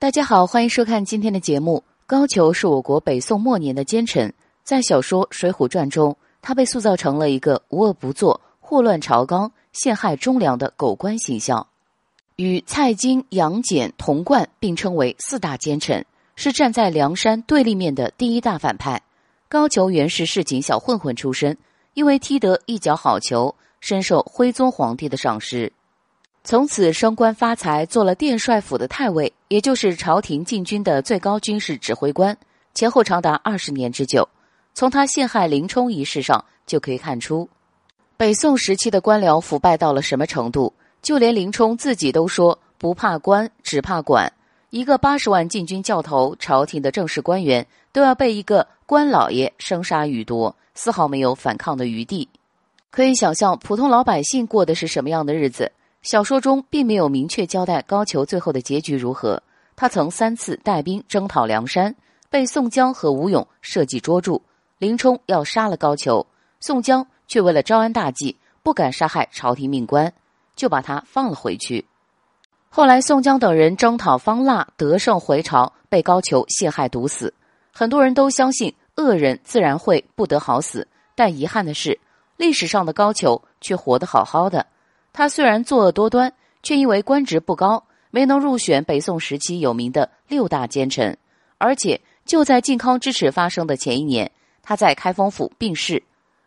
大家好，欢迎收看今天的节目。高俅是我国北宋末年的奸臣，在小说《水浒传》中，他被塑造成了一个无恶不作、祸乱朝纲、陷害忠良的狗官形象，与蔡京、杨戬、童贯并称为四大奸臣，是站在梁山对立面的第一大反派。高俅原是市井小混混出身，因为踢得一脚好球，深受徽宗皇帝的赏识。从此升官发财，做了殿帅府的太尉，也就是朝廷禁军的最高军事指挥官，前后长达二十年之久。从他陷害林冲一事上就可以看出，北宋时期的官僚腐败到了什么程度。就连林冲自己都说不怕官，只怕管。一个八十万禁军教头，朝廷的正式官员，都要被一个官老爷生杀予夺，丝毫没有反抗的余地。可以想象，普通老百姓过的是什么样的日子。小说中并没有明确交代高俅最后的结局如何。他曾三次带兵征讨梁山，被宋江和吴勇设计捉住。林冲要杀了高俅，宋江却为了招安大计，不敢杀害朝廷命官，就把他放了回去。后来宋江等人征讨方腊，得胜回朝，被高俅陷害毒死。很多人都相信恶人自然会不得好死，但遗憾的是，历史上的高俅却活得好好的。他虽然作恶多端，却因为官职不高，没能入选北宋时期有名的六大奸臣。而且就在靖康之耻发生的前一年，他在开封府病逝，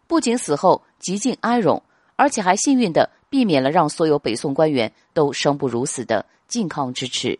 不仅死后极尽哀荣，而且还幸运的避免了让所有北宋官员都生不如死的靖康之耻。